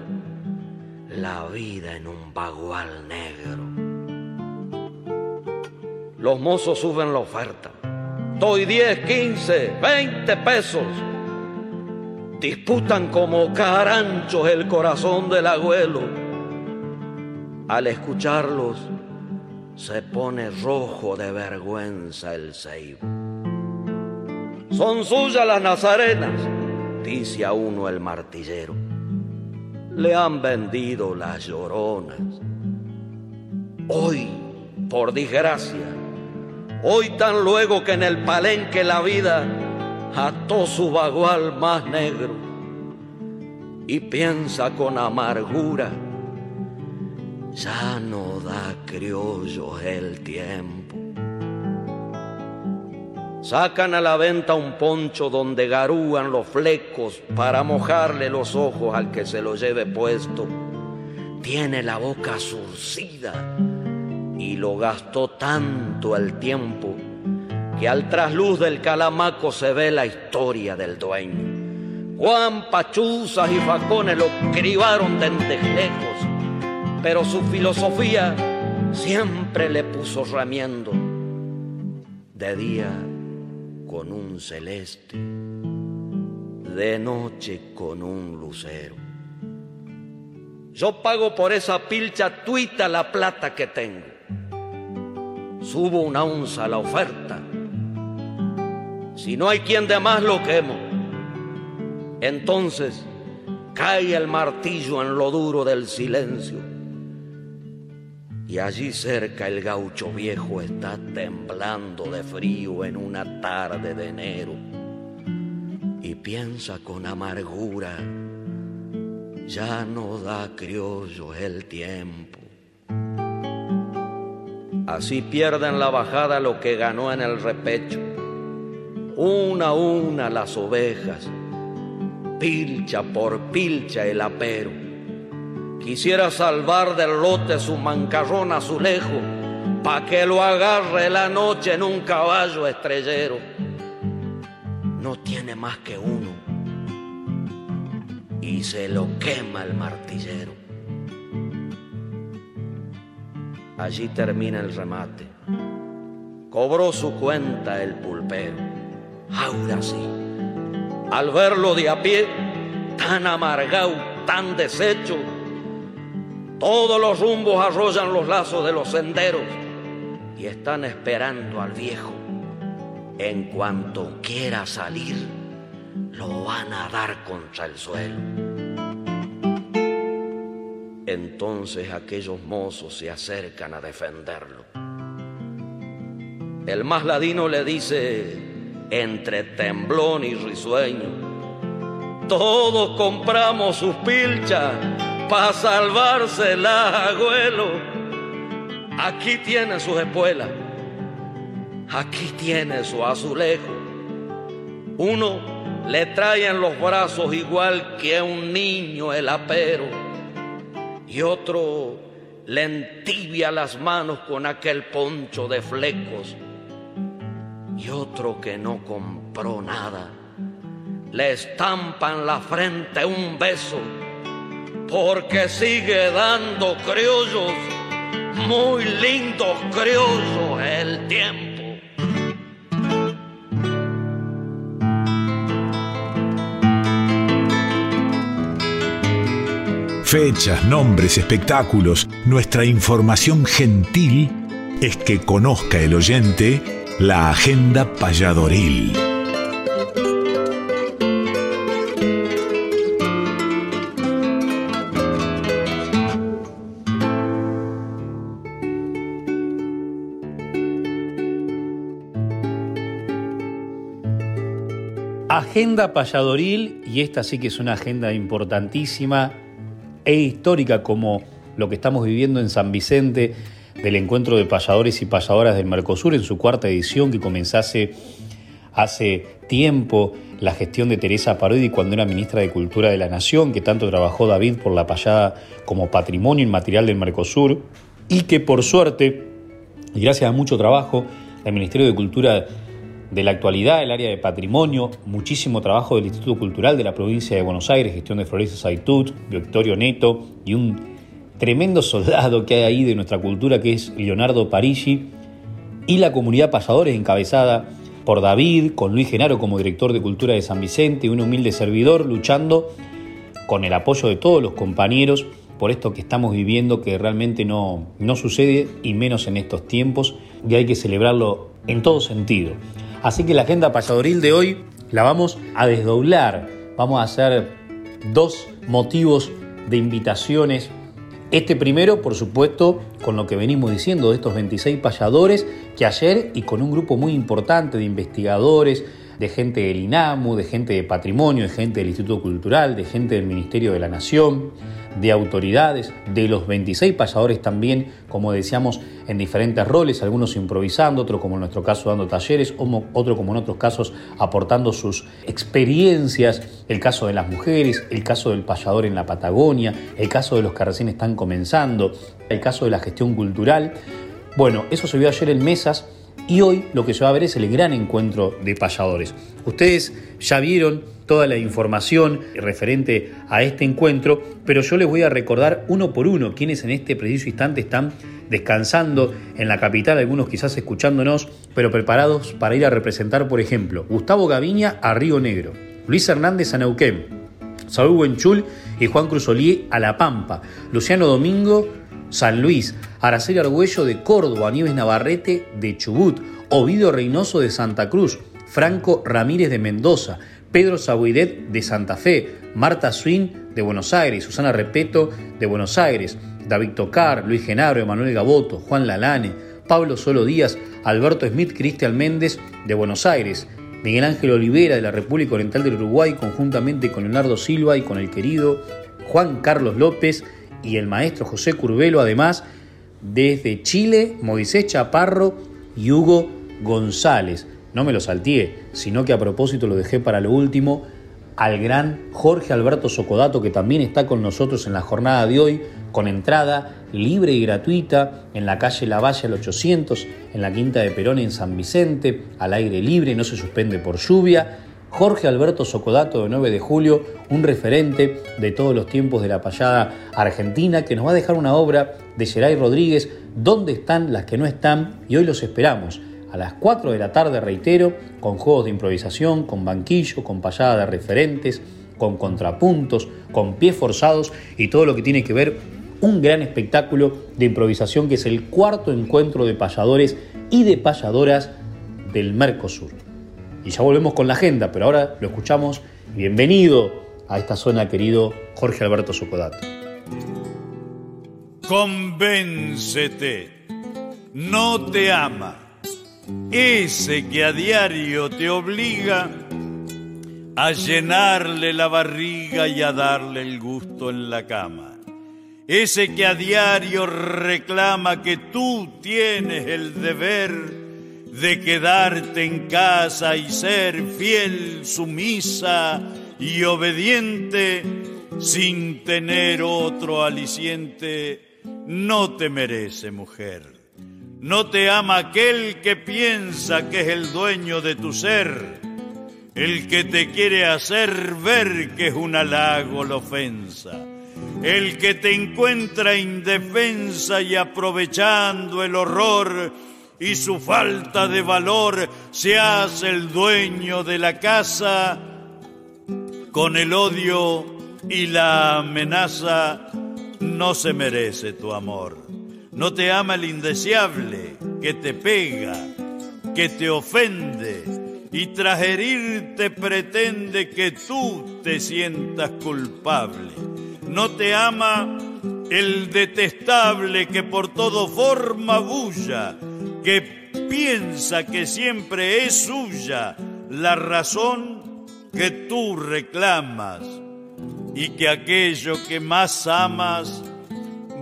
la vida en un bagual negro. Los mozos suben la oferta. Doy 10, 15, 20 pesos disputan como caranchos el corazón del abuelo. Al escucharlos se pone rojo de vergüenza el ceibo. Son suyas las nazarenas, dice a uno el martillero. Le han vendido las lloronas. Hoy, por desgracia, hoy tan luego que en el palenque la vida ató su bagual más negro y piensa con amargura, ya no da criollo el tiempo. Sacan a la venta un poncho donde garúan los flecos para mojarle los ojos al que se lo lleve puesto. Tiene la boca surcida y lo gastó tanto el tiempo que al trasluz del calamaco se ve la historia del dueño. Juan Pachuzas y Facones lo cribaron de lejos, pero su filosofía siempre le puso ramiendo. De día con un celeste, de noche con un lucero. Yo pago por esa pilcha tuita la plata que tengo. Subo una onza a la oferta si no hay quien de más lo quemo, entonces cae el martillo en lo duro del silencio. Y allí cerca el gaucho viejo está temblando de frío en una tarde de enero y piensa con amargura, ya no da criollo el tiempo. Así pierden la bajada lo que ganó en el repecho una a una las ovejas, pilcha por pilcha el apero. Quisiera salvar del lote su mancarrón azulejo, pa' que lo agarre la noche en un caballo estrellero. No tiene más que uno y se lo quema el martillero. Allí termina el remate. Cobró su cuenta el pulpero Ahora sí, al verlo de a pie, tan amargado, tan deshecho, todos los rumbos arrollan los lazos de los senderos y están esperando al viejo. En cuanto quiera salir, lo van a dar contra el suelo. Entonces aquellos mozos se acercan a defenderlo. El más ladino le dice, entre temblón y risueño. Todos compramos sus pilchas para salvársela, abuelo. Aquí tiene sus espuelas, aquí tiene su azulejo. Uno le trae en los brazos igual que a un niño el apero y otro le entibia las manos con aquel poncho de flecos y otro que no compró nada. Le estampan la frente un beso porque sigue dando criollos, muy lindos criollos el tiempo. Fechas, nombres, espectáculos, nuestra información gentil es que conozca el oyente la Agenda Payadoril. Agenda Payadoril, y esta sí que es una agenda importantísima e histórica como lo que estamos viviendo en San Vicente del encuentro de payadores y payadoras del Mercosur en su cuarta edición que comenzase hace tiempo la gestión de Teresa Parodi cuando era ministra de Cultura de la Nación, que tanto trabajó David por la payada como patrimonio inmaterial del Mercosur, y que por suerte, y gracias a mucho trabajo, el Ministerio de Cultura de la actualidad, el área de patrimonio, muchísimo trabajo del Instituto Cultural de la provincia de Buenos Aires, gestión de Florencia Saitut, Victorio Neto y un tremendo soldado que hay ahí de nuestra cultura que es Leonardo Parigi y la comunidad Payadores encabezada por David, con Luis Genaro como director de Cultura de San Vicente, un humilde servidor luchando con el apoyo de todos los compañeros por esto que estamos viviendo que realmente no, no sucede y menos en estos tiempos y hay que celebrarlo en todo sentido. Así que la agenda payadoril de hoy la vamos a desdoblar, vamos a hacer dos motivos de invitaciones este primero, por supuesto, con lo que venimos diciendo de estos 26 payadores, que ayer y con un grupo muy importante de investigadores, de gente del INAMU, de gente de patrimonio, de gente del Instituto Cultural, de gente del Ministerio de la Nación, de autoridades, de los 26 payadores también, como decíamos, en diferentes roles, algunos improvisando, otro como en nuestro caso dando talleres, otro como en otros casos aportando sus experiencias, el caso de las mujeres, el caso del payador en la Patagonia, el caso de los que recién están comenzando, el caso de la gestión cultural. Bueno, eso se vio ayer en mesas y hoy lo que se va a ver es el gran encuentro de payadores. Ustedes ya vieron toda la información referente a este encuentro, pero yo les voy a recordar uno por uno quienes en este preciso instante están descansando en la capital, algunos quizás escuchándonos, pero preparados para ir a representar, por ejemplo, Gustavo Gaviña a Río Negro, Luis Hernández a Neuquén, Saúl Buenchul y Juan Cruzolí a La Pampa, Luciano Domingo, San Luis, Araceli Argüello de Córdoba, Nieves Navarrete de Chubut, Ovidio Reynoso de Santa Cruz, Franco Ramírez de Mendoza, Pedro Sabuidet de Santa Fe, Marta Swin de Buenos Aires, Susana Repeto de Buenos Aires, David Tocar, Luis Genaro, Emanuel Gaboto, Juan Lalane, Pablo Solo Díaz, Alberto Smith, Cristian Méndez de Buenos Aires, Miguel Ángel Olivera de la República Oriental del Uruguay, conjuntamente con Leonardo Silva y con el querido Juan Carlos López y el maestro José Curvelo, además desde Chile, Moisés Chaparro y Hugo González no me lo salteé, sino que a propósito lo dejé para lo último, al gran Jorge Alberto Socodato, que también está con nosotros en la jornada de hoy, con entrada libre y gratuita en la calle Lavalle al 800, en la Quinta de Perón en San Vicente, al aire libre, no se suspende por lluvia. Jorge Alberto Socodato de 9 de julio, un referente de todos los tiempos de la payada argentina, que nos va a dejar una obra de Geray Rodríguez, ¿Dónde están las que no están? Y hoy los esperamos a las 4 de la tarde, reitero, con juegos de improvisación, con banquillo, con payada de referentes, con contrapuntos, con pies forzados y todo lo que tiene que ver un gran espectáculo de improvisación que es el cuarto encuentro de payadores y de payadoras del Mercosur. Y ya volvemos con la agenda, pero ahora lo escuchamos. Bienvenido a esta zona, querido Jorge Alberto Socodato. Convéncete, no te ama ese que a diario te obliga a llenarle la barriga y a darle el gusto en la cama. Ese que a diario reclama que tú tienes el deber de quedarte en casa y ser fiel, sumisa y obediente sin tener otro aliciente, no te merece mujer. No te ama aquel que piensa que es el dueño de tu ser, el que te quiere hacer ver que es un halago la ofensa, el que te encuentra indefensa y aprovechando el horror y su falta de valor se hace el dueño de la casa con el odio y la amenaza. No se merece tu amor. No te ama el indeseable que te pega, que te ofende y tras herirte pretende que tú te sientas culpable. No te ama el detestable que por todo forma bulla, que piensa que siempre es suya la razón que tú reclamas y que aquello que más amas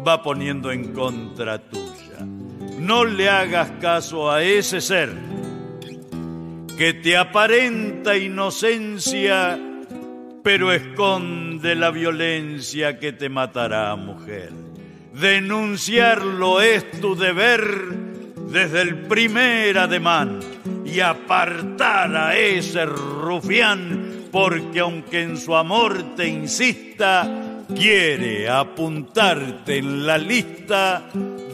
va poniendo en contra tuya. No le hagas caso a ese ser que te aparenta inocencia, pero esconde la violencia que te matará, mujer. Denunciarlo es tu deber desde el primer ademán y apartar a ese rufián, porque aunque en su amor te insista, quiere apuntarte en la lista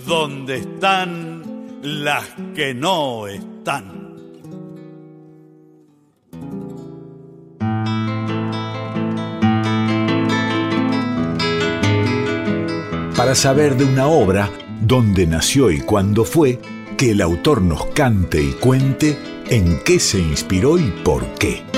donde están las que no están. Para saber de una obra, dónde nació y cuándo fue, que el autor nos cante y cuente en qué se inspiró y por qué.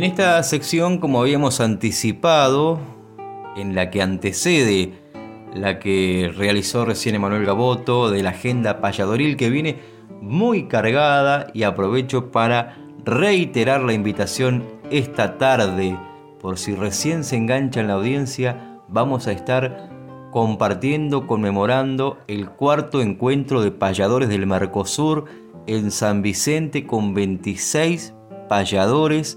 En esta sección, como habíamos anticipado, en la que antecede la que realizó recién Emanuel Gaboto, de la agenda payadoril que viene muy cargada y aprovecho para reiterar la invitación esta tarde, por si recién se engancha en la audiencia, vamos a estar compartiendo, conmemorando el cuarto encuentro de payadores del Mercosur en San Vicente con 26 payadores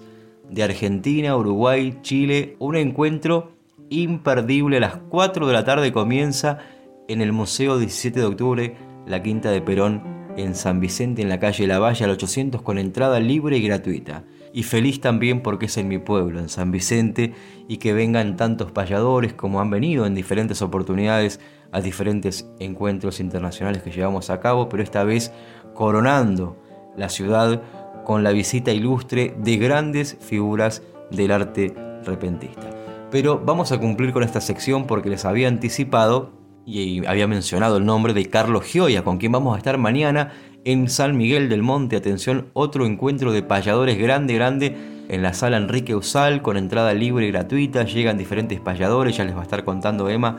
de Argentina, Uruguay, Chile, un encuentro imperdible. A las 4 de la tarde comienza en el Museo 17 de Octubre, la Quinta de Perón, en San Vicente, en la calle La Valle, al 800, con entrada libre y gratuita. Y feliz también porque es en mi pueblo, en San Vicente, y que vengan tantos payadores como han venido en diferentes oportunidades a diferentes encuentros internacionales que llevamos a cabo, pero esta vez coronando la ciudad con la visita ilustre de grandes figuras del arte repentista. Pero vamos a cumplir con esta sección porque les había anticipado y había mencionado el nombre de Carlos Gioia, con quien vamos a estar mañana en San Miguel del Monte. Atención, otro encuentro de payadores grande, grande en la sala Enrique Usal con entrada libre y gratuita. Llegan diferentes payadores, ya les va a estar contando Emma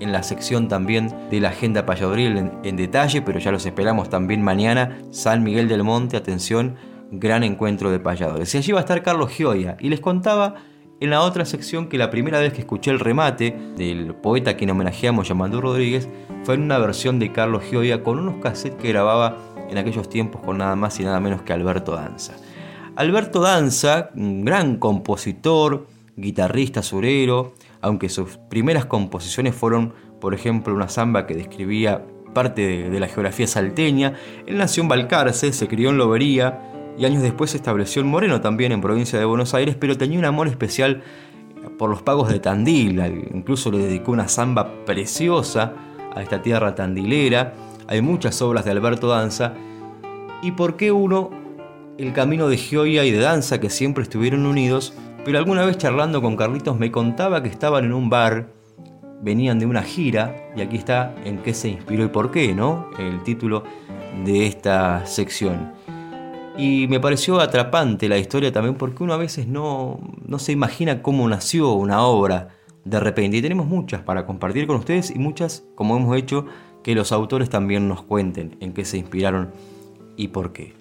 en la sección también de la agenda payadoril en, en detalle, pero ya los esperamos también mañana. San Miguel del Monte, atención, gran encuentro de payadores. Y allí va a estar Carlos Gioia. Y les contaba en la otra sección que la primera vez que escuché el remate del poeta a quien homenajeamos, Yamandú Rodríguez, fue en una versión de Carlos Gioia con unos cassettes que grababa en aquellos tiempos con nada más y nada menos que Alberto Danza. Alberto Danza, un gran compositor, guitarrista surero, aunque sus primeras composiciones fueron, por ejemplo, una samba que describía parte de, la geografía salteña, él nació en Balcarce, se crió en Lobería, y años después se estableció en Moreno, también en provincia de Buenos Aires, pero tenía un amor especial por los pagos de Tandil, incluso le dedicó una samba preciosa a esta tierra tandilera, hay muchas obras de Alberto Danza, y por qué uno, el camino de Gioia y de Danza, que siempre estuvieron unidos, pero alguna vez charlando con Carlitos me contaba que estaban en un bar, venían de una gira, y aquí está en qué se inspiró y por qué, ¿no? El título de esta sección. Y me pareció atrapante la historia también porque uno a veces no, no se imagina cómo nació una obra de repente. Y tenemos muchas para compartir con ustedes y muchas, como hemos hecho, que los autores también nos cuenten en qué se inspiraron y por qué.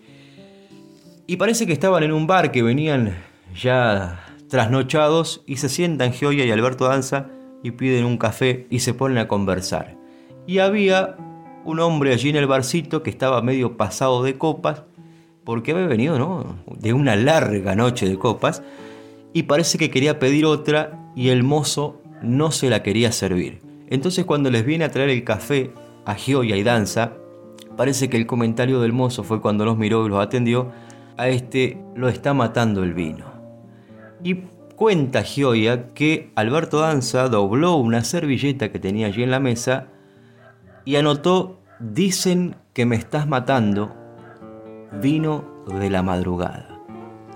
Y parece que estaban en un bar que venían ya trasnochados y se sientan Gioia y Alberto Danza y piden un café y se ponen a conversar. Y había un hombre allí en el barcito que estaba medio pasado de copas porque había venido ¿no? de una larga noche de copas y parece que quería pedir otra y el mozo no se la quería servir. Entonces cuando les viene a traer el café a Gioia y Danza, parece que el comentario del mozo fue cuando los miró y los atendió, a este lo está matando el vino. Y cuenta Gioia que Alberto Danza dobló una servilleta que tenía allí en la mesa y anotó, dicen que me estás matando vino de la madrugada.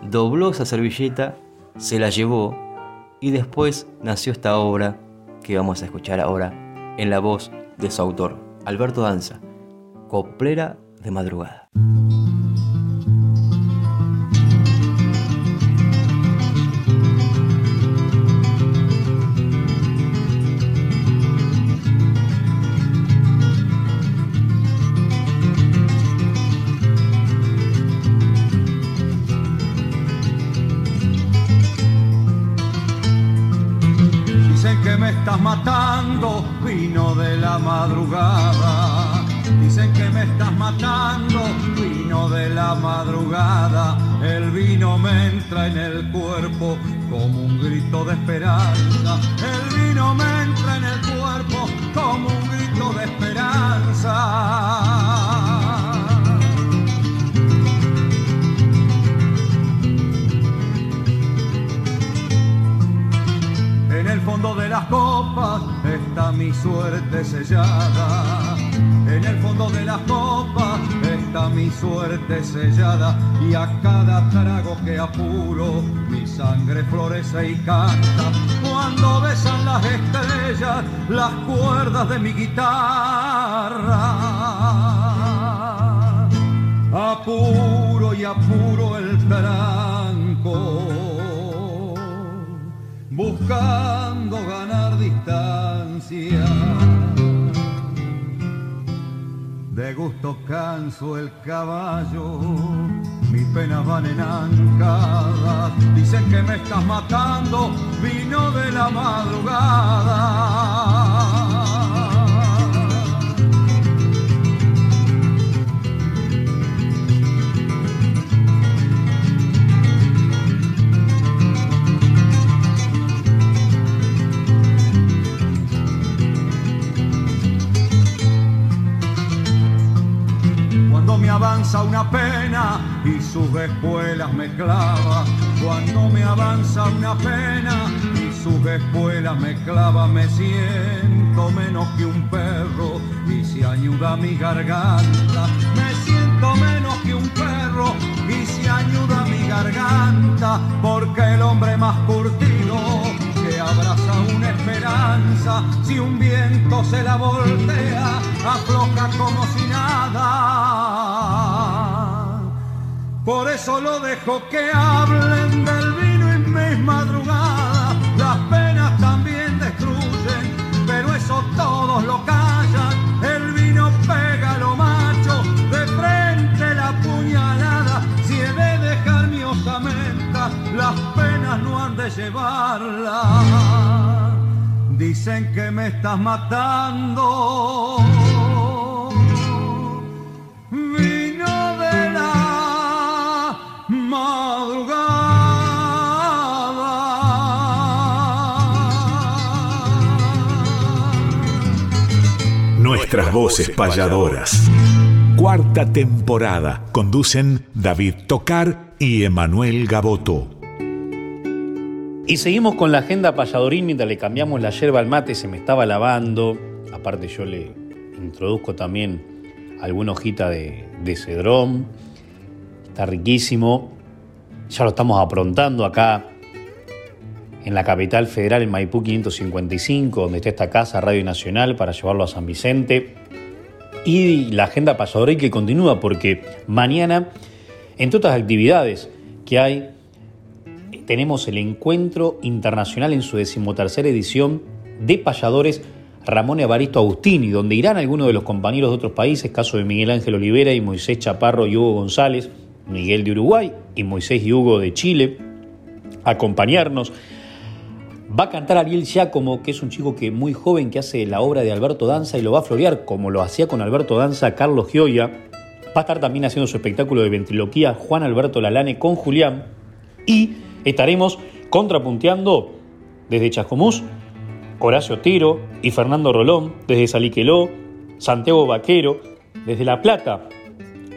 Dobló esa servilleta, se la llevó y después nació esta obra que vamos a escuchar ahora en la voz de su autor, Alberto Danza, Coplera de Madrugada. Y canta. Cuando besan las estrellas las cuerdas de mi guitarra. Gusto canso el caballo, mis penas van en ancada. Dicen que me estás matando, vino de la madrugada. Me avanza una pena y sus espuelas me clava. Cuando me avanza una pena y sus espuelas me clava, me siento menos que un perro y se ayuda mi garganta. Me siento menos que un perro y se ayuda mi garganta porque el hombre más curtido abraza una esperanza, si un viento se la voltea, afloja como si nada. Por eso lo dejo que hablen del vino en mis madrugadas, las penas también destruyen, pero eso todos lo callan, el vino pega lo macho, de frente la puñalada, si he de dejar mi osamenta, las penas no han de llevarla. Dicen que me estás matando. Madrugada. Nuestras voces payadoras. Cuarta temporada. Conducen David Tocar y Emanuel Gaboto. Y seguimos con la agenda payadorín mientras le cambiamos la yerba al mate, se me estaba lavando. Aparte yo le introduzco también alguna hojita de, de cedrón. Está riquísimo. Ya lo estamos aprontando acá en la capital federal, en Maipú 555, donde está esta casa, Radio Nacional, para llevarlo a San Vicente. Y la agenda payadoril que continúa porque mañana, entre otras actividades que hay, tenemos el encuentro internacional en su decimotercera edición de payadores Ramón Evaristo Agustini, donde irán algunos de los compañeros de otros países, caso de Miguel Ángel Olivera y Moisés Chaparro y Hugo González, Miguel de Uruguay y Moisés y Hugo de Chile, acompañarnos. Va a cantar Ariel Giacomo, que es un chico que muy joven que hace la obra de Alberto Danza y lo va a florear como lo hacía con Alberto Danza Carlos Gioia. Va a estar también haciendo su espectáculo de ventriloquía Juan Alberto Lalane con Julián. Y estaremos contrapunteando desde Chascomús Horacio Tiro y Fernando Rolón, desde Saliqueló, Santiago Vaquero, desde La Plata,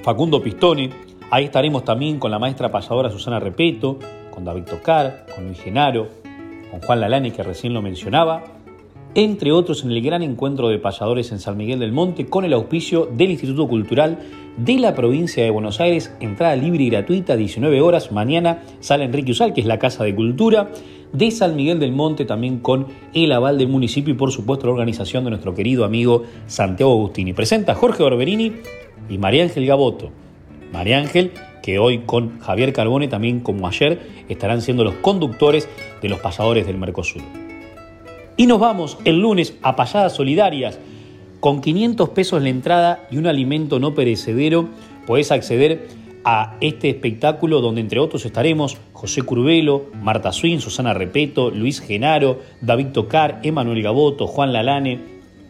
Facundo Pistone. Ahí estaremos también con la maestra payadora Susana Repeto, con David Tocar, con Luis Genaro, con Juan Lalane, que recién lo mencionaba, entre otros en el gran encuentro de payadores en San Miguel del Monte con el auspicio del Instituto Cultural de la provincia de Buenos Aires, entrada libre y gratuita, 19 horas, mañana sale Enrique Usal, que es la Casa de Cultura de San Miguel del Monte, también con el aval del municipio y por supuesto la organización de nuestro querido amigo Santiago Agustini. Presenta Jorge Barberini y María Ángel Gaboto. María Ángel, que hoy con Javier Carbone, también como ayer, estarán siendo los conductores de los pasadores del Mercosur. Y nos vamos el lunes a Payadas Solidarias. Con 500 pesos la entrada y un alimento no perecedero, podés acceder a este espectáculo donde entre otros estaremos José Curvelo, Marta Swin, Susana Repeto, Luis Genaro, David Tocar, Emanuel Gaboto, Juan Lalane,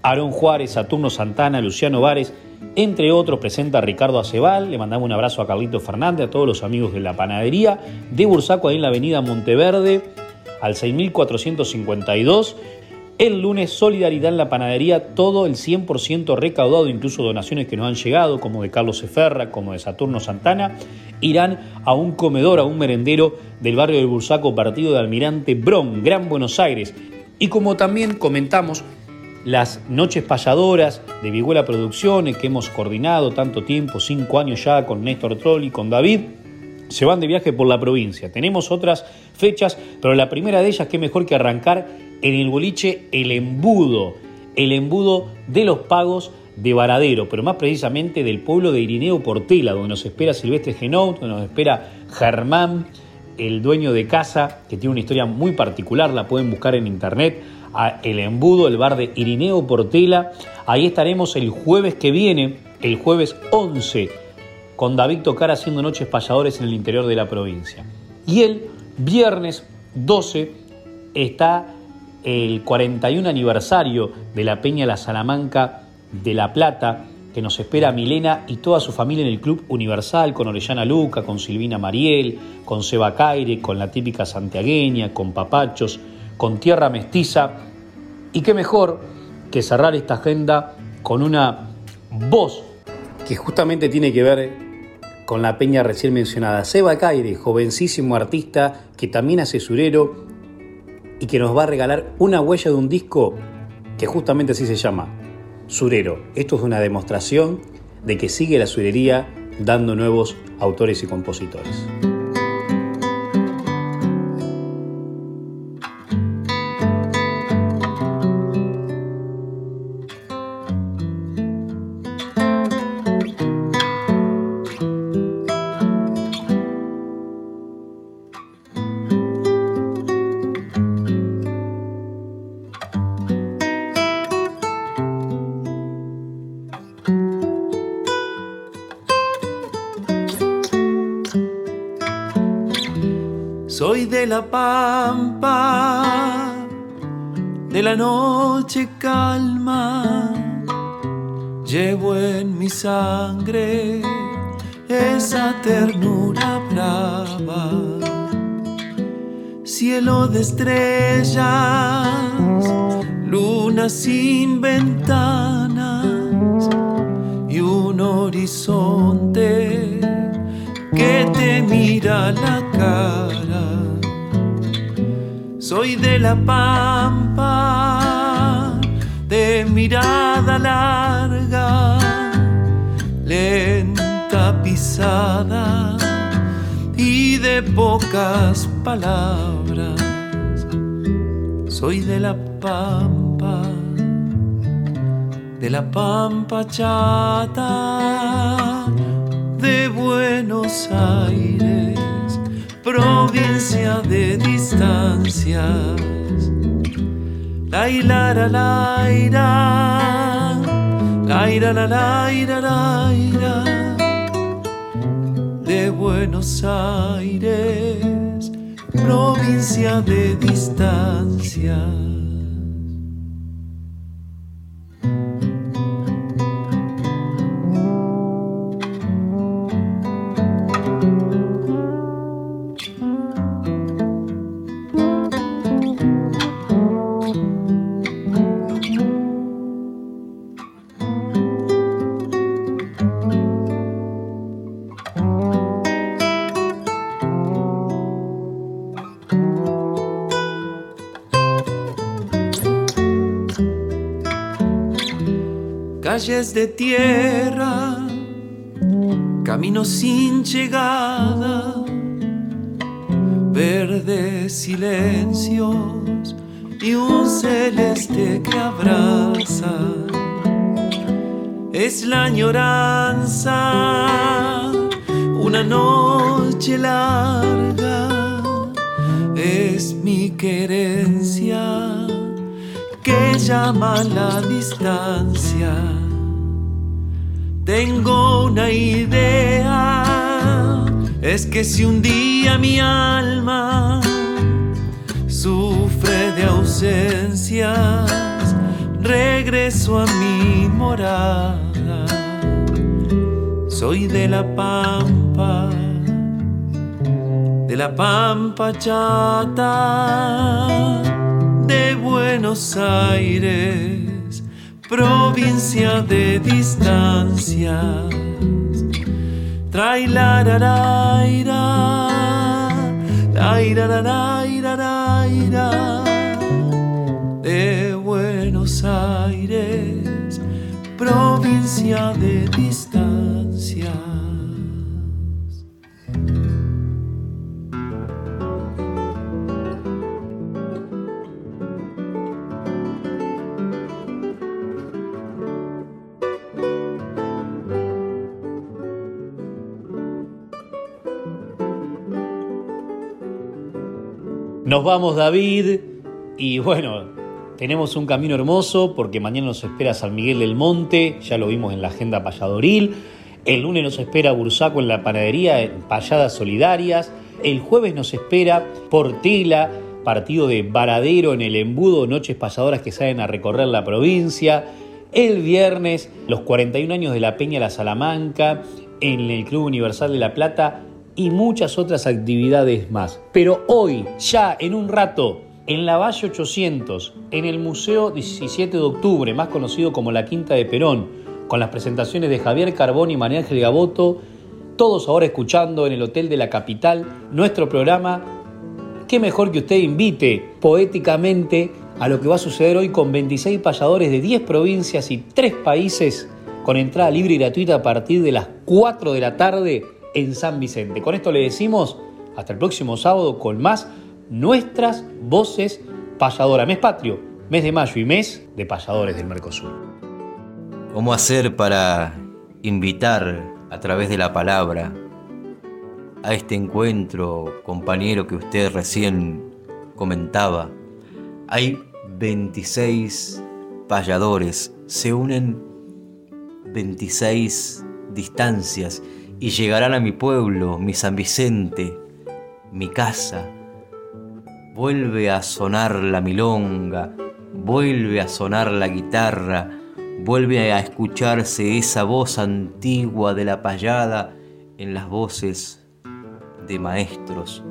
Aarón Juárez, Saturno Santana, Luciano Vares Entre otros presenta Ricardo Acebal, le mandamos un abrazo a Carlito Fernández, a todos los amigos de la panadería de Bursaco ahí en la avenida Monteverde al 6452. El lunes Solidaridad en la panadería, todo el 100% recaudado, incluso donaciones que nos han llegado, como de Carlos Eferra, como de Saturno Santana, irán a un comedor, a un merendero del barrio del Bursaco, partido de Almirante Bron, Gran Buenos Aires. Y como también comentamos, las noches payadoras de Viguela Producciones que hemos coordinado tanto tiempo, cinco años ya con Néstor Troll y con David, se van de viaje por la provincia. Tenemos otras fechas, pero la primera de ellas, qué mejor que arrancar en el boliche El Embudo, el embudo de los pagos de Varadero, pero más precisamente del pueblo de Irineo Portela, donde nos espera Silvestre Genout, donde nos espera Germán, el dueño de casa, que tiene una historia muy particular, la pueden buscar en internet, El Embudo, el bar de Irineo Portela. Ahí estaremos el jueves que viene, el jueves 11, con David Tocar haciendo noches payadores en el interior de la provincia. Y el viernes 12 está el 41 aniversario de la Peña La Salamanca de La Plata, que nos espera Milena y toda su familia en el Club Universal, con Orellana Luca, con Silvina Mariel, con Seba Caire, con la típica santiagueña, con papachos, con tierra mestiza. Y qué mejor que cerrar esta agenda con una voz que justamente tiene que ver con la peña recién mencionada. Seba Caire, jovencísimo artista que también hace surero y que nos va a regalar una huella de un disco que justamente así se llama, Surero. Esto es una demostración de que sigue la surería dando nuevos autores y compositores. De estrellas, luna sin ventanas y un horizonte que te mira la cara. Soy de la pampa, de mirada larga, lenta pisada y de pocas palabras. Soy de la pampa, de la pampa chata de Buenos Aires, provincia de distancias. La ira la la ira, la ira la la ira la ira, de Buenos Aires, provincia de distancias. De tierra, caminos sin llegada, verdes silencios y un celeste que abraza. Es la añoranza, una noche larga, es mi querencia que llama la distancia. Tengo una idea, es que si un día mi alma sufre de ausencias, regreso a mi morada. soy de la pampa, de la pampa chata, de Buenos Aires, provincia de distancias. De Buenos Aires, provincia de distancia. Nos vamos David y bueno, tenemos un camino hermoso porque mañana nos espera San Miguel del Monte, ya lo vimos en la agenda payadoril. El lunes nos espera Bursaco en la panadería, en payadas solidarias. El jueves nos espera Portela, partido de Varadero en el embudo, noches payadoras que salen a recorrer la provincia. El viernes, los 41 años de la Peña La Salamanca, en el Club Universal de La Plata, y muchas otras actividades más. Pero hoy, ya en un rato, en la Valle 800, en el Museo 17 de Octubre, más conocido como la Quinta de Perón, con las presentaciones de Javier Carbón y María Ángel Gaboto, todos ahora escuchando en el Hotel de la Capital nuestro programa. Qué mejor que usted invite poéticamente a lo que va a suceder hoy con 26 payadores de 10 provincias y 3 países con entrada libre y gratuita a partir de las 4 de la tarde en San Vicente. Con esto le decimos hasta el próximo sábado con más nuestras voces payadoras. Mes patrio, mes de mayo y mes de payadores del Mercosur. ¿Cómo hacer para invitar a través de la palabra a este encuentro, compañero, que usted recién comentaba? Hay 26 payadores, se unen 26 distancias y llegarán a mi pueblo, mi San Vicente, mi casa. Vuelve a sonar la milonga, vuelve a sonar la guitarra, vuelve a escucharse esa voz antigua de la payada en las voces de maestros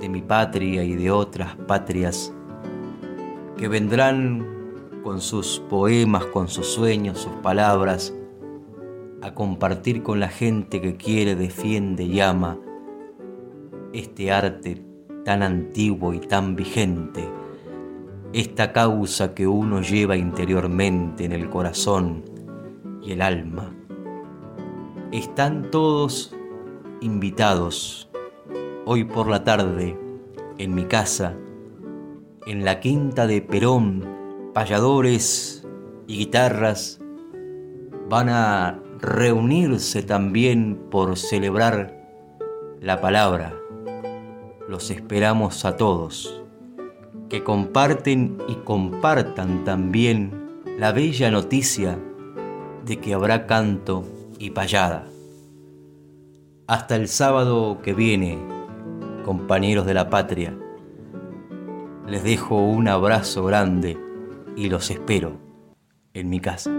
de mi patria y de otras patrias que vendrán con sus poemas, con sus sueños, sus palabras, a compartir con la gente que quiere, defiende y ama este arte tan antiguo y tan vigente, esta causa que uno lleva interiormente en el corazón y el alma. Están todos invitados hoy por la tarde en mi casa, en la quinta de Perón, payadores y guitarras van a reunirse también por celebrar la palabra. Los esperamos a todos, que comparten y compartan también la bella noticia de que habrá canto y payada. Hasta el sábado que viene, compañeros de la patria, les dejo un abrazo grande y los espero en mi casa.